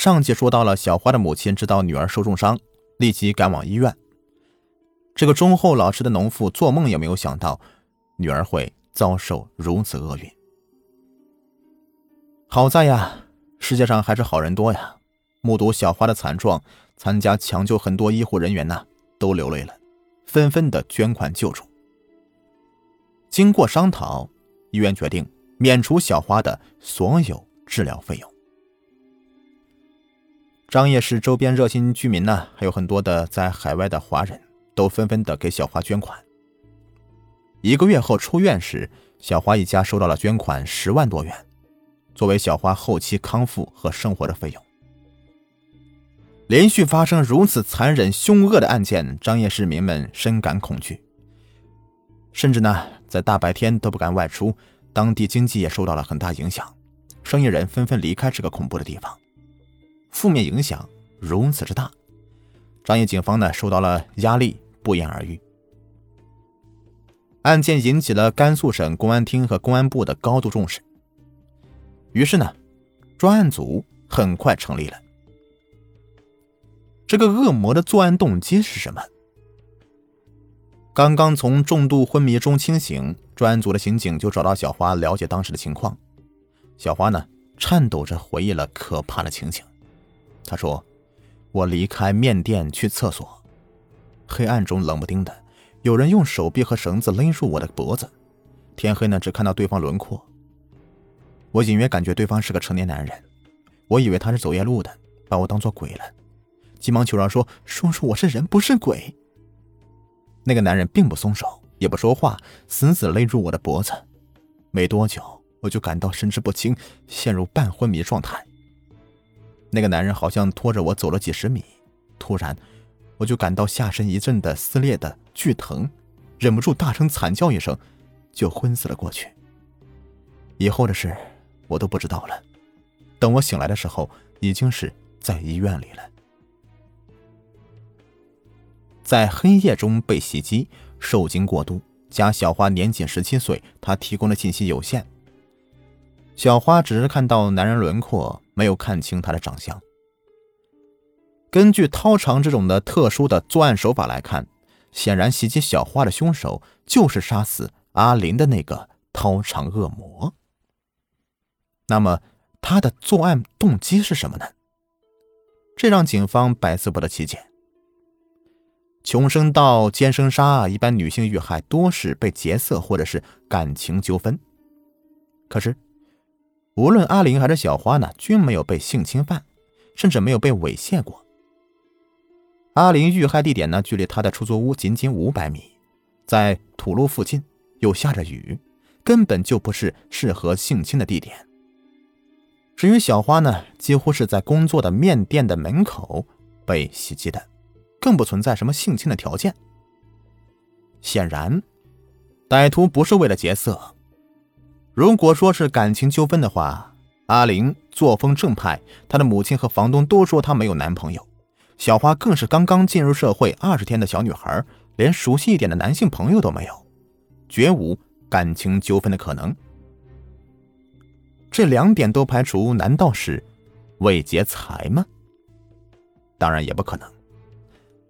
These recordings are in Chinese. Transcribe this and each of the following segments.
上集说到了小花的母亲知道女儿受重伤，立即赶往医院。这个忠厚老实的农妇做梦也没有想到，女儿会遭受如此厄运。好在呀，世界上还是好人多呀。目睹小花的惨状，参加抢救很多医护人员呢都流泪了，纷纷的捐款救助。经过商讨，医院决定免除小花的所有治疗费用。张掖市周边热心居民呢，还有很多的在海外的华人都纷纷的给小花捐款。一个月后出院时，小花一家收到了捐款十万多元，作为小花后期康复和生活的费用。连续发生如此残忍凶恶的案件，张掖市民们深感恐惧，甚至呢在大白天都不敢外出，当地经济也受到了很大影响，生意人纷纷离开这个恐怖的地方。负面影响如此之大，张掖警方呢受到了压力，不言而喻。案件引起了甘肃省公安厅和公安部的高度重视，于是呢，专案组很快成立了。这个恶魔的作案动机是什么？刚刚从重度昏迷中清醒，专案组的刑警就找到小花了解当时的情况。小花呢，颤抖着回忆了可怕的情景。他说：“我离开面店去厕所，黑暗中冷不丁的，有人用手臂和绳子勒住我的脖子。天黑呢，只看到对方轮廓。我隐约感觉对方是个成年男人，我以为他是走夜路的，把我当做鬼了，急忙求饶说：‘叔叔，我是人，不是鬼。’那个男人并不松手，也不说话，死死勒住我的脖子。没多久，我就感到神志不清，陷入半昏迷状态。”那个男人好像拖着我走了几十米，突然，我就感到下身一阵的撕裂的剧疼，忍不住大声惨叫一声，就昏死了过去。以后的事我都不知道了。等我醒来的时候，已经是在医院里了。在黑夜中被袭击，受惊过度，加小花年仅十七岁，她提供的信息有限。小花只是看到男人轮廓。没有看清他的长相。根据掏肠这种的特殊的作案手法来看，显然袭击小花的凶手就是杀死阿林的那个掏肠恶魔。那么他的作案动机是什么呢？这让警方百思不得其解。穷生盗、奸生杀，一般女性遇害多是被劫色或者是感情纠纷，可是。无论阿玲还是小花呢，均没有被性侵犯，甚至没有被猥亵过。阿玲遇害地点呢，距离她的出租屋仅仅五百米，在土路附近，又下着雨，根本就不是适合性侵的地点。至于小花呢，几乎是在工作的面店的门口被袭击的，更不存在什么性侵的条件。显然，歹徒不是为了劫色。如果说是感情纠纷的话，阿玲作风正派，她的母亲和房东都说她没有男朋友。小花更是刚刚进入社会二十天的小女孩，连熟悉一点的男性朋友都没有，绝无感情纠纷的可能。这两点都排除，难道是为劫财吗？当然也不可能。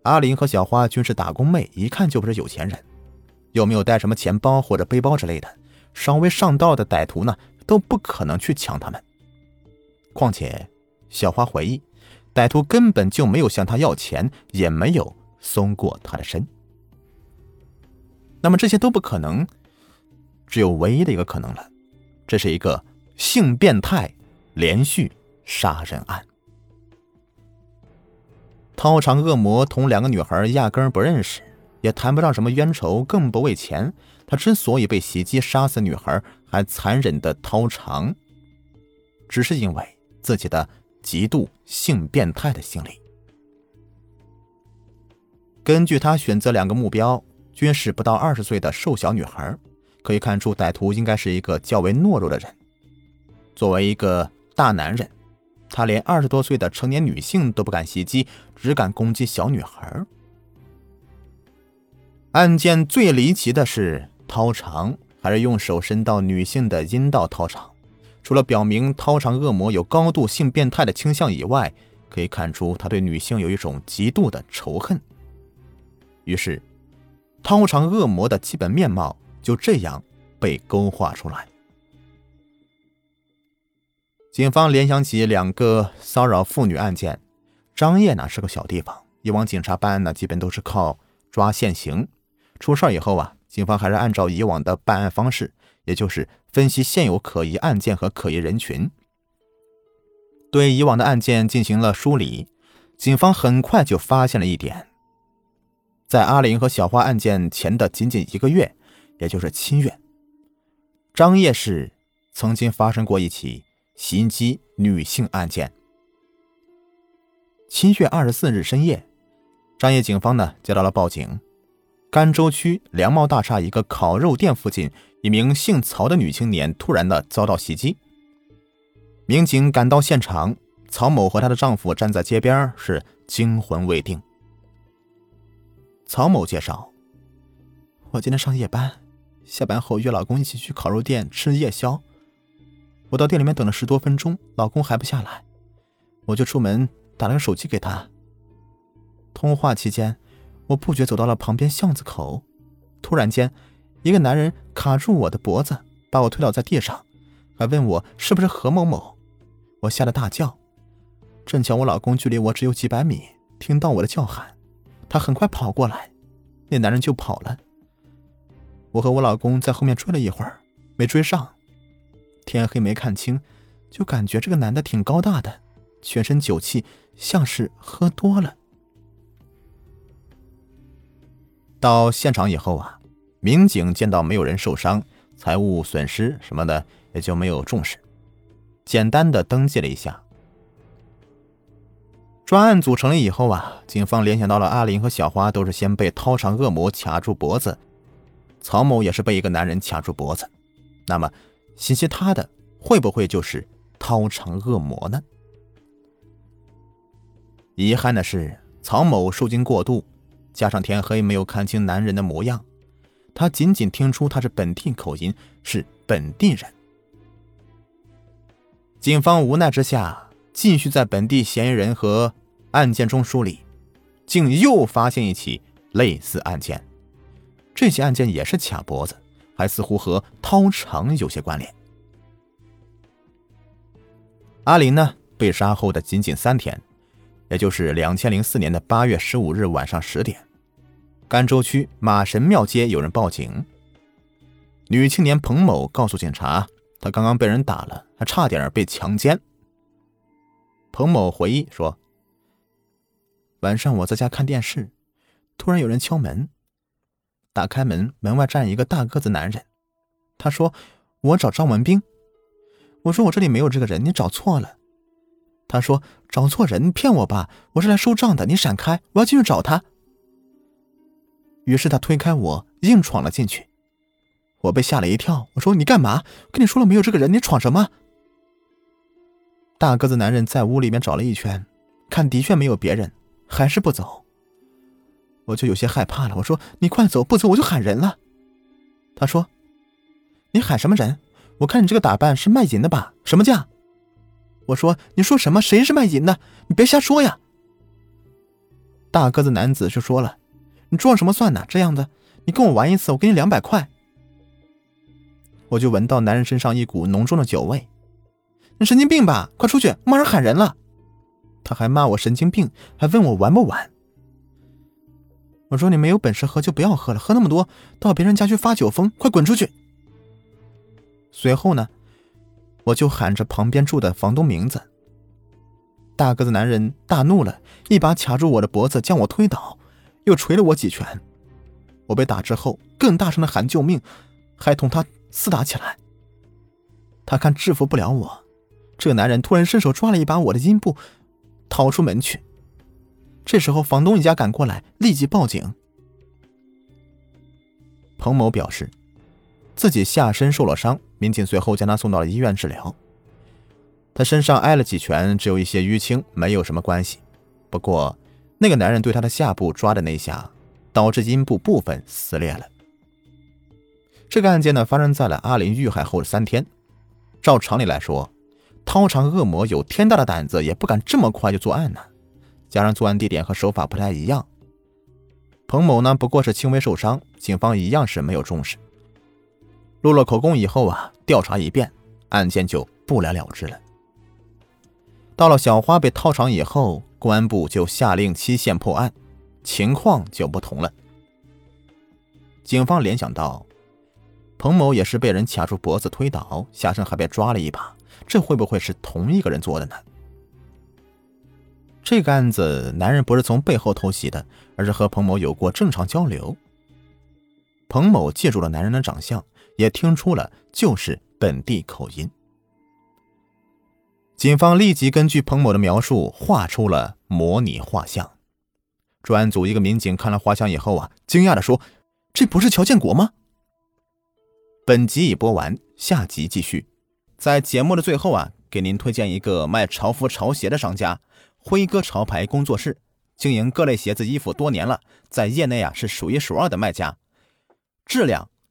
阿玲和小花均是打工妹，一看就不是有钱人，又没有带什么钱包或者背包之类的。稍微上道的歹徒呢，都不可能去抢他们。况且，小花回忆，歹徒根本就没有向他要钱，也没有松过他的身。那么这些都不可能，只有唯一的一个可能了，这是一个性变态连续杀人案。掏肠恶魔同两个女孩压根不认识，也谈不上什么冤仇，更不为钱。他之所以被袭击杀死女孩，还残忍的掏肠，只是因为自己的极度性变态的心理。根据他选择两个目标，均是不到二十岁的瘦小女孩，可以看出歹徒应该是一个较为懦弱的人。作为一个大男人，他连二十多岁的成年女性都不敢袭击，只敢攻击小女孩。案件最离奇的是。掏肠还是用手伸到女性的阴道掏肠，除了表明掏肠恶魔有高度性变态的倾向以外，可以看出他对女性有一种极度的仇恨。于是，掏肠恶魔的基本面貌就这样被勾画出来。警方联想起两个骚扰妇女案件，张掖呢是个小地方，以往警察办案呢基本都是靠抓现行，出事以后啊，警方还是按照以往的办案方式，也就是分析现有可疑案件和可疑人群。对以往的案件进行了梳理，警方很快就发现了一点：在阿林和小花案件前的仅仅一个月，也就是七月，张掖市曾经发生过一起袭击女性案件。七月二十四日深夜，张掖警方呢接到了报警，甘州区粮贸大厦一个烤肉店附近，一名姓曹的女青年突然的遭到袭击。民警赶到现场，曹某和她的丈夫站在街边，是惊魂未定。曹某介绍：“我今天上夜班，下班后约老公一起去烤肉店吃夜宵。我到店里面等了十多分钟，老公还不下来，我就出门打了个手机给他。通话期间，我不觉走到了旁边巷子口，突然间，一个男人卡住我的脖子，把我推倒在地上，还问我是不是何某某。”我吓得大叫，正巧我老公距离我只有几百米，听到我的叫喊，他很快跑过来，那男人就跑了。我和我老公在后面追了一会儿，没追上。天黑没看清，就感觉这个男的挺高大的，全身酒气，像是喝多了。到现场以后啊，民警见到没有人受伤，财物损失什么的也就没有重视。简单的登记了一下，专案组成立以后啊，警方联想到了阿林和小花都是先被掏肠恶魔卡住脖子，曹某也是被一个男人卡住脖子，那么袭击他的会不会就是掏肠恶魔呢？遗憾的是，曹某受惊过度，加上天黑没有看清男人的模样，他仅仅听出他是本地口音，是本地人。警方无奈之下，继续在本地嫌疑人和案件中梳理，竟又发现一起类似案件。这起案件也是卡脖子，还似乎和掏肠有些关联。阿林呢，被杀后的仅仅三天，也就是两千零四年的八月十五日晚上十点，甘州区马神庙街有人报警，女青年彭某告诉警察。她刚刚被人打了，还差点被强奸。彭某回忆说：“晚上我在家看电视，突然有人敲门。打开门，门外站一个大个子男人。他说：‘我找张文斌。’我说：‘我这里没有这个人，你找错了。’他说：‘找错人，骗我吧！我是来收账的，你闪开，我要进去找他。’于是他推开我，硬闯了进去。”我被吓了一跳，我说：“你干嘛？跟你说了没有这个人，你闯什么？”大个子男人在屋里面找了一圈，看的确没有别人，还是不走。我就有些害怕了，我说：“你快走，不走我就喊人了。”他说：“你喊什么人？我看你这个打扮是卖淫的吧？什么价？”我说：“你说什么？谁是卖淫的？你别瞎说呀！”大个子男子就说了：“你装什么蒜呢？这样子，你跟我玩一次，我给你两百块。”我就闻到男人身上一股浓重的酒味，你神经病吧？快出去，马上喊人了。他还骂我神经病，还问我玩不玩。我说你没有本事喝就不要喝了，喝那么多到别人家去发酒疯，快滚出去。随后呢，我就喊着旁边住的房东名字。大个子男人大怒了，一把卡住我的脖子，将我推倒，又捶了我几拳。我被打之后，更大声的喊救命，还同他。厮打起来，他看制服不了我，这男人突然伸手抓了一把我的阴部，逃出门去。这时候房东一家赶过来，立即报警。彭某表示，自己下身受了伤，民警随后将他送到了医院治疗。他身上挨了几拳，只有一些淤青，没有什么关系。不过，那个男人对他的下部抓的那下，导致阴部部分撕裂了。这个案件呢，发生在了阿林遇害后的三天。照常理来说，掏肠恶魔有天大的胆子，也不敢这么快就作案呢。加上作案地点和手法不太一样，彭某呢不过是轻微受伤，警方一样是没有重视。录了口供以后啊，调查一遍，案件就不了了之了。到了小花被掏肠以后，公安部就下令期限破案，情况就不同了。警方联想到。彭某也是被人卡住脖子推倒，下身还被抓了一把，这会不会是同一个人做的呢？这个案子，男人不是从背后偷袭的，而是和彭某有过正常交流。彭某借助了男人的长相，也听出了就是本地口音。警方立即根据彭某的描述画出了模拟画像。专案组一个民警看了画像以后啊，惊讶的说：“这不是乔建国吗？”本集已播完，下集继续。在节目的最后啊，给您推荐一个卖潮服潮鞋的商家——辉哥潮牌工作室，经营各类鞋子衣服多年了，在业内啊是数一数二的卖家，质量